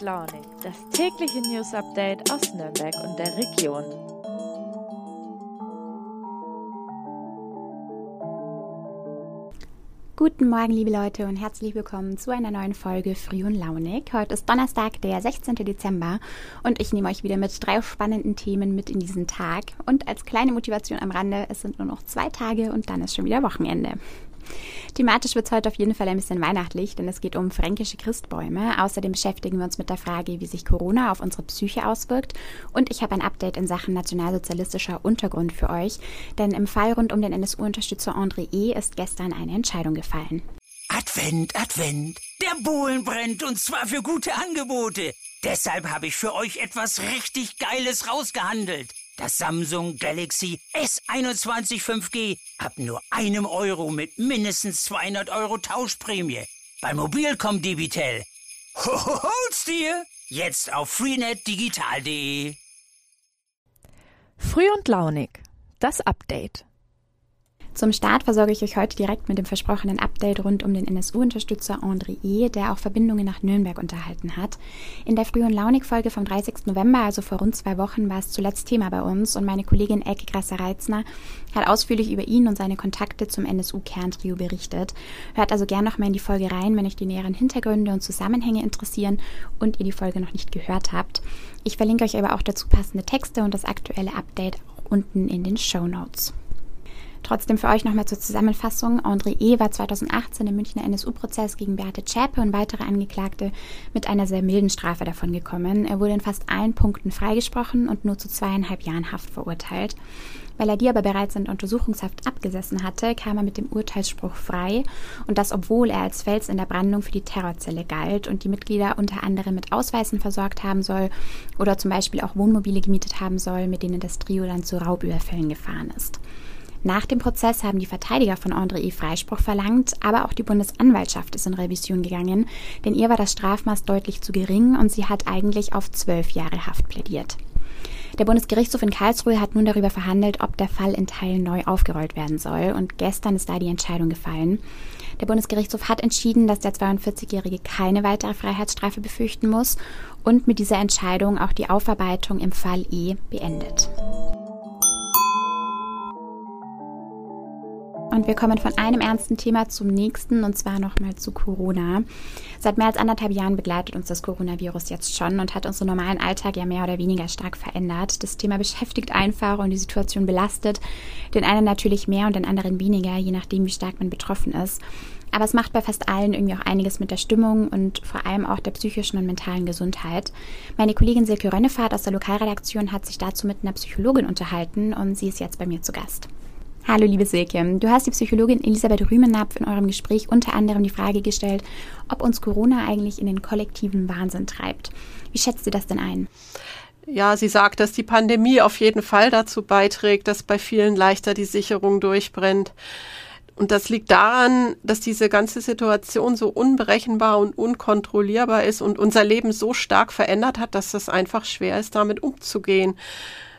Launig, das tägliche News Update aus Nürnberg und der Region. Guten Morgen, liebe Leute, und herzlich willkommen zu einer neuen Folge Früh und Launig. Heute ist Donnerstag, der 16. Dezember, und ich nehme euch wieder mit drei spannenden Themen mit in diesen Tag. Und als kleine Motivation am Rande, es sind nur noch zwei Tage und dann ist schon wieder Wochenende. Thematisch wird es heute auf jeden Fall ein bisschen weihnachtlich, denn es geht um fränkische Christbäume. Außerdem beschäftigen wir uns mit der Frage, wie sich Corona auf unsere Psyche auswirkt. Und ich habe ein Update in Sachen nationalsozialistischer Untergrund für euch, denn im Fall rund um den NSU-Unterstützer André E. ist gestern eine Entscheidung gefallen. Advent, Advent. Der Bohlen brennt und zwar für gute Angebote. Deshalb habe ich für euch etwas richtig Geiles rausgehandelt. Das Samsung Galaxy S21 5G ab nur einem Euro mit mindestens 200 Euro Tauschprämie. Bei Mobilcom Debitel. Hol's dir! Jetzt auf freenetdigital.de. Früh und launig. Das Update. Zum Start versorge ich euch heute direkt mit dem versprochenen Update rund um den NSU-Unterstützer André E., der auch Verbindungen nach Nürnberg unterhalten hat. In der frühen Launig-Folge vom 30. November, also vor rund zwei Wochen, war es zuletzt Thema bei uns und meine Kollegin Elke Grasser-Reitzner hat ausführlich über ihn und seine Kontakte zum NSU-Kerntrio berichtet. Hört also gern noch mal in die Folge rein, wenn euch die näheren Hintergründe und Zusammenhänge interessieren und ihr die Folge noch nicht gehört habt. Ich verlinke euch aber auch dazu passende Texte und das aktuelle Update unten in den Show Notes. Trotzdem für euch nochmal zur Zusammenfassung. André E. war 2018 im Münchner NSU-Prozess gegen Beate Zschäpe und weitere Angeklagte mit einer sehr milden Strafe davongekommen. Er wurde in fast allen Punkten freigesprochen und nur zu zweieinhalb Jahren Haft verurteilt. Weil er die aber bereits in Untersuchungshaft abgesessen hatte, kam er mit dem Urteilsspruch frei und das, obwohl er als Fels in der Brandung für die Terrorzelle galt und die Mitglieder unter anderem mit Ausweisen versorgt haben soll oder zum Beispiel auch Wohnmobile gemietet haben soll, mit denen das Trio dann zu Raubüberfällen gefahren ist. Nach dem Prozess haben die Verteidiger von André E. Freispruch verlangt, aber auch die Bundesanwaltschaft ist in Revision gegangen, denn ihr war das Strafmaß deutlich zu gering und sie hat eigentlich auf zwölf Jahre Haft plädiert. Der Bundesgerichtshof in Karlsruhe hat nun darüber verhandelt, ob der Fall in Teilen neu aufgerollt werden soll und gestern ist da die Entscheidung gefallen. Der Bundesgerichtshof hat entschieden, dass der 42-Jährige keine weitere Freiheitsstrafe befürchten muss und mit dieser Entscheidung auch die Aufarbeitung im Fall E beendet. Und wir kommen von einem ernsten Thema zum nächsten und zwar nochmal zu Corona. Seit mehr als anderthalb Jahren begleitet uns das Coronavirus jetzt schon und hat unseren normalen Alltag ja mehr oder weniger stark verändert. Das Thema beschäftigt einfach und die Situation belastet den einen natürlich mehr und den anderen weniger, je nachdem, wie stark man betroffen ist. Aber es macht bei fast allen irgendwie auch einiges mit der Stimmung und vor allem auch der psychischen und mentalen Gesundheit. Meine Kollegin Silke Rönnefahrt aus der Lokalredaktion hat sich dazu mit einer Psychologin unterhalten und sie ist jetzt bei mir zu Gast. Hallo, liebe Silke. Du hast die Psychologin Elisabeth Rümenapf in eurem Gespräch unter anderem die Frage gestellt, ob uns Corona eigentlich in den kollektiven Wahnsinn treibt. Wie schätzt du das denn ein? Ja, sie sagt, dass die Pandemie auf jeden Fall dazu beiträgt, dass bei vielen leichter die Sicherung durchbrennt. Und das liegt daran, dass diese ganze Situation so unberechenbar und unkontrollierbar ist und unser Leben so stark verändert hat, dass es einfach schwer ist, damit umzugehen.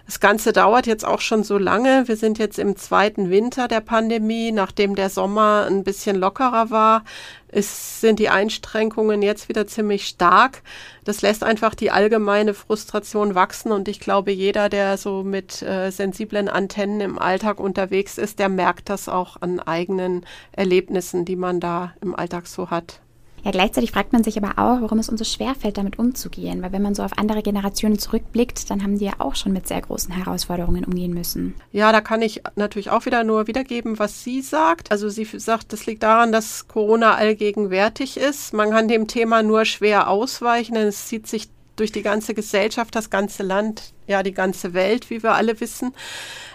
Das Ganze dauert jetzt auch schon so lange. Wir sind jetzt im zweiten Winter der Pandemie. Nachdem der Sommer ein bisschen lockerer war, ist, sind die Einschränkungen jetzt wieder ziemlich stark. Das lässt einfach die allgemeine Frustration wachsen. Und ich glaube, jeder, der so mit äh, sensiblen Antennen im Alltag unterwegs ist, der merkt das auch an eigenen Erlebnissen, die man da im Alltag so hat. Ja, gleichzeitig fragt man sich aber auch, warum es uns so schwer fällt, damit umzugehen. Weil wenn man so auf andere Generationen zurückblickt, dann haben die ja auch schon mit sehr großen Herausforderungen umgehen müssen. Ja, da kann ich natürlich auch wieder nur wiedergeben, was sie sagt. Also sie sagt, das liegt daran, dass Corona allgegenwärtig ist. Man kann dem Thema nur schwer ausweichen, denn es zieht sich durch die ganze Gesellschaft, das ganze Land, ja, die ganze Welt, wie wir alle wissen.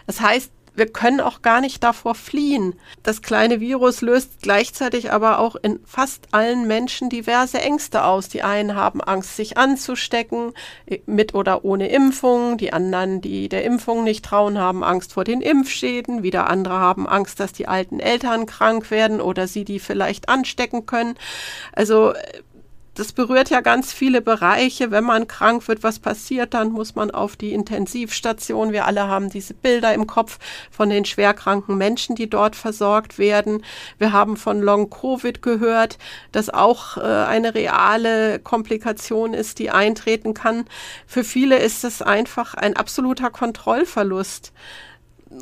Das heißt, wir können auch gar nicht davor fliehen. Das kleine Virus löst gleichzeitig aber auch in fast allen Menschen diverse Ängste aus. Die einen haben Angst, sich anzustecken, mit oder ohne Impfung. Die anderen, die der Impfung nicht trauen, haben Angst vor den Impfschäden. Wieder andere haben Angst, dass die alten Eltern krank werden oder sie die vielleicht anstecken können. Also das berührt ja ganz viele Bereiche. Wenn man krank wird, was passiert dann? Muss man auf die Intensivstation. Wir alle haben diese Bilder im Kopf von den schwerkranken Menschen, die dort versorgt werden. Wir haben von Long Covid gehört, dass auch äh, eine reale Komplikation ist, die eintreten kann. Für viele ist es einfach ein absoluter Kontrollverlust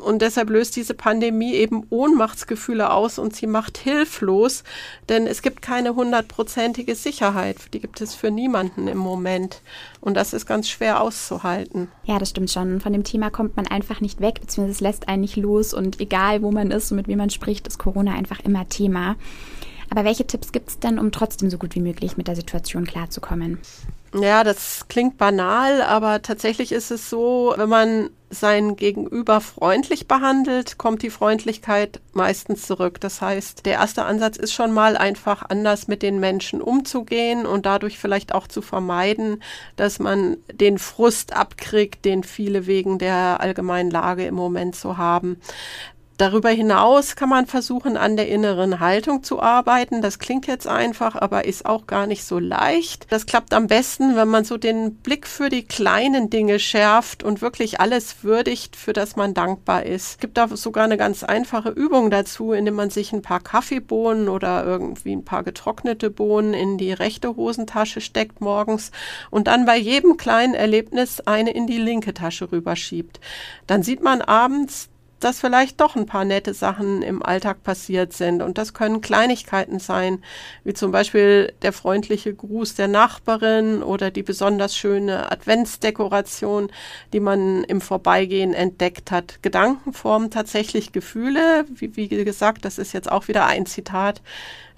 und deshalb löst diese Pandemie eben Ohnmachtsgefühle aus und sie macht hilflos, denn es gibt keine hundertprozentige Sicherheit. Die gibt es für niemanden im Moment. Und das ist ganz schwer auszuhalten. Ja, das stimmt schon. Von dem Thema kommt man einfach nicht weg, beziehungsweise es lässt einen nicht los. Und egal, wo man ist und mit wem man spricht, ist Corona einfach immer Thema. Aber welche Tipps gibt es denn, um trotzdem so gut wie möglich mit der Situation klarzukommen? Ja, das klingt banal, aber tatsächlich ist es so, wenn man sein Gegenüber freundlich behandelt, kommt die Freundlichkeit meistens zurück. Das heißt, der erste Ansatz ist schon mal einfach anders mit den Menschen umzugehen und dadurch vielleicht auch zu vermeiden, dass man den Frust abkriegt, den viele wegen der allgemeinen Lage im Moment so haben. Darüber hinaus kann man versuchen, an der inneren Haltung zu arbeiten. Das klingt jetzt einfach, aber ist auch gar nicht so leicht. Das klappt am besten, wenn man so den Blick für die kleinen Dinge schärft und wirklich alles würdigt, für das man dankbar ist. Es gibt da sogar eine ganz einfache Übung dazu, indem man sich ein paar Kaffeebohnen oder irgendwie ein paar getrocknete Bohnen in die rechte Hosentasche steckt morgens und dann bei jedem kleinen Erlebnis eine in die linke Tasche rüberschiebt. Dann sieht man abends, dass vielleicht doch ein paar nette Sachen im Alltag passiert sind. Und das können Kleinigkeiten sein, wie zum Beispiel der freundliche Gruß der Nachbarin oder die besonders schöne Adventsdekoration, die man im Vorbeigehen entdeckt hat. Gedanken formen tatsächlich Gefühle. Wie, wie gesagt, das ist jetzt auch wieder ein Zitat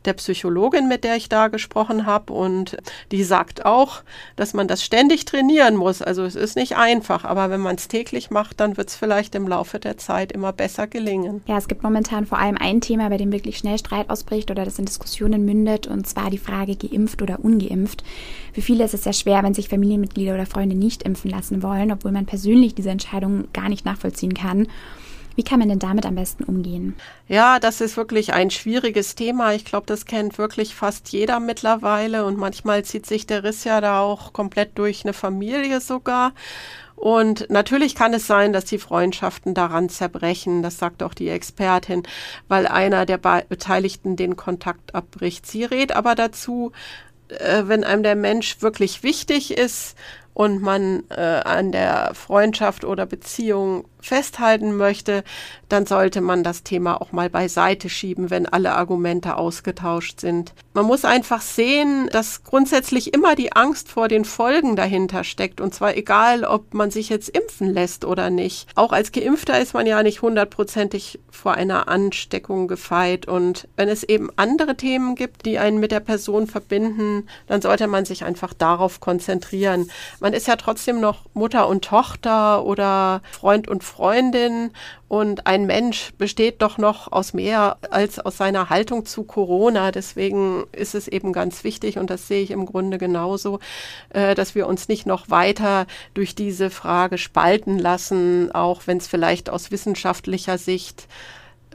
der Psychologin, mit der ich da gesprochen habe. Und die sagt auch, dass man das ständig trainieren muss. Also es ist nicht einfach, aber wenn man es täglich macht, dann wird es vielleicht im Laufe der Zeit immer besser gelingen. Ja, es gibt momentan vor allem ein Thema, bei dem wirklich schnell Streit ausbricht oder das in Diskussionen mündet, und zwar die Frage geimpft oder ungeimpft. Für viele ist es sehr schwer, wenn sich Familienmitglieder oder Freunde nicht impfen lassen wollen, obwohl man persönlich diese Entscheidung gar nicht nachvollziehen kann. Wie kann man denn damit am besten umgehen? Ja, das ist wirklich ein schwieriges Thema. Ich glaube, das kennt wirklich fast jeder mittlerweile und manchmal zieht sich der Riss ja da auch komplett durch eine Familie sogar. Und natürlich kann es sein, dass die Freundschaften daran zerbrechen, das sagt auch die Expertin, weil einer der Beteiligten den Kontakt abbricht. Sie rät aber dazu, äh, wenn einem der Mensch wirklich wichtig ist und man äh, an der Freundschaft oder Beziehung festhalten möchte, dann sollte man das Thema auch mal beiseite schieben, wenn alle Argumente ausgetauscht sind. Man muss einfach sehen, dass grundsätzlich immer die Angst vor den Folgen dahinter steckt. Und zwar egal, ob man sich jetzt impfen lässt oder nicht. Auch als Geimpfter ist man ja nicht hundertprozentig vor einer Ansteckung gefeit. Und wenn es eben andere Themen gibt, die einen mit der Person verbinden, dann sollte man sich einfach darauf konzentrieren. Man ist ja trotzdem noch Mutter und Tochter oder Freund und Freund Freundin und ein Mensch besteht doch noch aus mehr als aus seiner Haltung zu Corona. Deswegen ist es eben ganz wichtig, und das sehe ich im Grunde genauso, äh, dass wir uns nicht noch weiter durch diese Frage spalten lassen, auch wenn es vielleicht aus wissenschaftlicher Sicht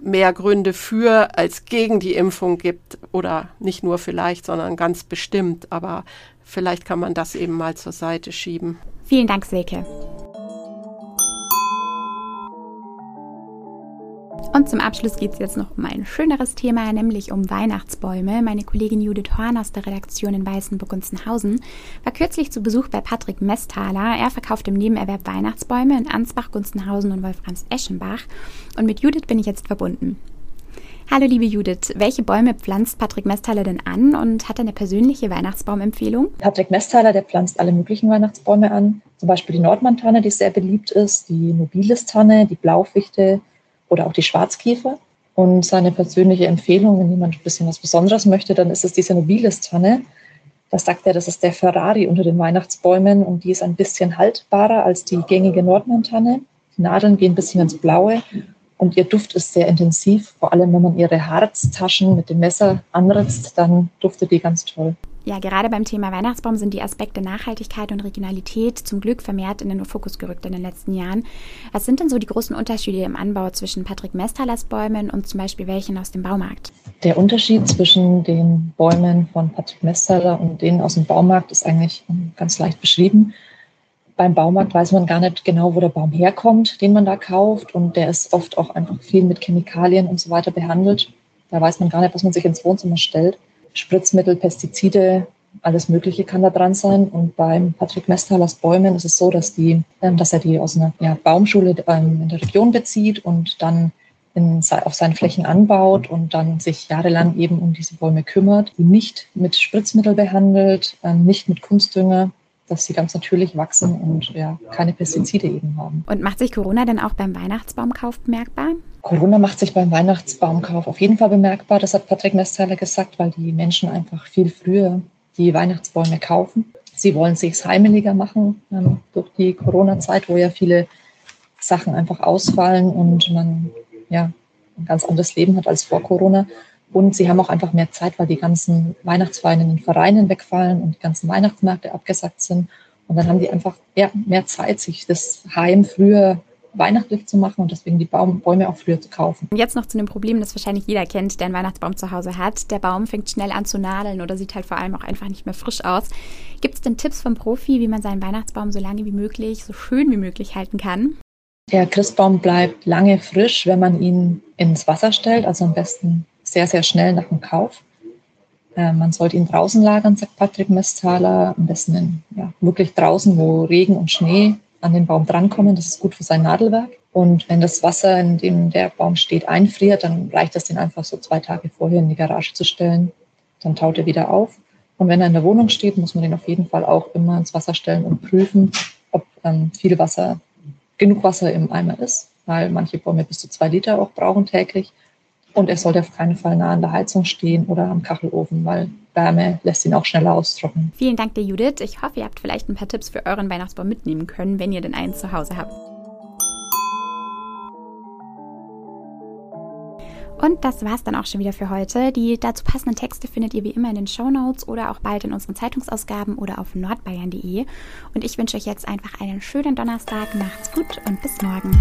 mehr Gründe für als gegen die Impfung gibt oder nicht nur vielleicht, sondern ganz bestimmt. Aber vielleicht kann man das eben mal zur Seite schieben. Vielen Dank, Silke. Und zum Abschluss geht es jetzt noch um ein schöneres Thema, nämlich um Weihnachtsbäume. Meine Kollegin Judith Horn aus der Redaktion in Weißenburg-Gunzenhausen war kürzlich zu Besuch bei Patrick Mesthaler. Er verkauft im Nebenerwerb Weihnachtsbäume in Ansbach, Gunzenhausen und Wolframs-Eschenbach. Und mit Judith bin ich jetzt verbunden. Hallo liebe Judith, welche Bäume pflanzt Patrick Mesthaler denn an und hat er eine persönliche Weihnachtsbaumempfehlung? Patrick Mesthaler, der pflanzt alle möglichen Weihnachtsbäume an. Zum Beispiel die Nordmantanne, die sehr beliebt ist, die Nobilis-Tanne, die Blaufichte, oder auch die Schwarzkiefer. Und seine persönliche Empfehlung, wenn jemand ein bisschen was Besonderes möchte, dann ist es diese Nobilis-Tanne. Da sagt er, das ist der Ferrari unter den Weihnachtsbäumen und die ist ein bisschen haltbarer als die gängige Nordmann-Tanne. Die Nadeln gehen ein bisschen ins Blaue und ihr Duft ist sehr intensiv. Vor allem, wenn man ihre Harztaschen mit dem Messer anritzt, dann duftet die ganz toll. Ja, gerade beim Thema Weihnachtsbaum sind die Aspekte Nachhaltigkeit und Regionalität zum Glück vermehrt in den Fokus gerückt in den letzten Jahren. Was sind denn so die großen Unterschiede im Anbau zwischen Patrick Mestalers Bäumen und zum Beispiel welchen aus dem Baumarkt? Der Unterschied zwischen den Bäumen von Patrick Mestaler und denen aus dem Baumarkt ist eigentlich ganz leicht beschrieben. Beim Baumarkt weiß man gar nicht genau, wo der Baum herkommt, den man da kauft. Und der ist oft auch einfach viel mit Chemikalien und so weiter behandelt. Da weiß man gar nicht, was man sich ins Wohnzimmer stellt. Spritzmittel, Pestizide, alles Mögliche kann da dran sein. Und beim Patrick Mestalers Bäumen ist es so, dass, die, ähm, dass er die aus einer ja, Baumschule ähm, in der Region bezieht und dann in, auf seinen Flächen anbaut und dann sich jahrelang eben um diese Bäume kümmert, die nicht mit Spritzmittel behandelt, ähm, nicht mit Kunstdünger, dass sie ganz natürlich wachsen und ja, keine Pestizide eben haben. Und macht sich Corona denn auch beim Weihnachtsbaumkauf bemerkbar? Corona macht sich beim Weihnachtsbaumkauf auf jeden Fall bemerkbar. Das hat Patrick Nesthaler gesagt, weil die Menschen einfach viel früher die Weihnachtsbäume kaufen. Sie wollen sich heimeliger machen ähm, durch die Corona-Zeit, wo ja viele Sachen einfach ausfallen und man ja ein ganz anderes Leben hat als vor Corona. Und sie haben auch einfach mehr Zeit, weil die ganzen Weihnachtsfeiern in den Vereinen wegfallen und die ganzen Weihnachtsmärkte abgesagt sind. Und dann haben die einfach ja, mehr Zeit, sich das Heim früher weihnachtlich zu machen und deswegen die Baum, Bäume auch früher zu kaufen. Und jetzt noch zu einem Problem, das wahrscheinlich jeder kennt, der einen Weihnachtsbaum zu Hause hat. Der Baum fängt schnell an zu nadeln oder sieht halt vor allem auch einfach nicht mehr frisch aus. Gibt es denn Tipps vom Profi, wie man seinen Weihnachtsbaum so lange wie möglich, so schön wie möglich halten kann? Der Christbaum bleibt lange frisch, wenn man ihn ins Wasser stellt, also am besten sehr, sehr schnell nach dem Kauf. Äh, man sollte ihn draußen lagern, sagt Patrick Mesthaler, am besten in, ja, wirklich draußen, wo Regen und Schnee an den Baum drankommen. Das ist gut für sein Nadelwerk. Und wenn das Wasser, in dem der Baum steht, einfriert, dann reicht es, den einfach so zwei Tage vorher in die Garage zu stellen. Dann taut er wieder auf. Und wenn er in der Wohnung steht, muss man den auf jeden Fall auch immer ins Wasser stellen und prüfen, ob ähm, viel Wasser, genug Wasser im Eimer ist, weil manche Bäume bis zu zwei Liter auch brauchen täglich. Und er sollte auf keinen Fall nah an der Heizung stehen oder am Kachelofen, weil Wärme lässt ihn auch schneller austrocknen. Vielen Dank dir, Judith. Ich hoffe, ihr habt vielleicht ein paar Tipps für euren Weihnachtsbaum mitnehmen können, wenn ihr denn einen zu Hause habt. Und das war's dann auch schon wieder für heute. Die dazu passenden Texte findet ihr wie immer in den Show Notes oder auch bald in unseren Zeitungsausgaben oder auf nordbayern.de. Und ich wünsche euch jetzt einfach einen schönen Donnerstag. Macht's gut und bis morgen.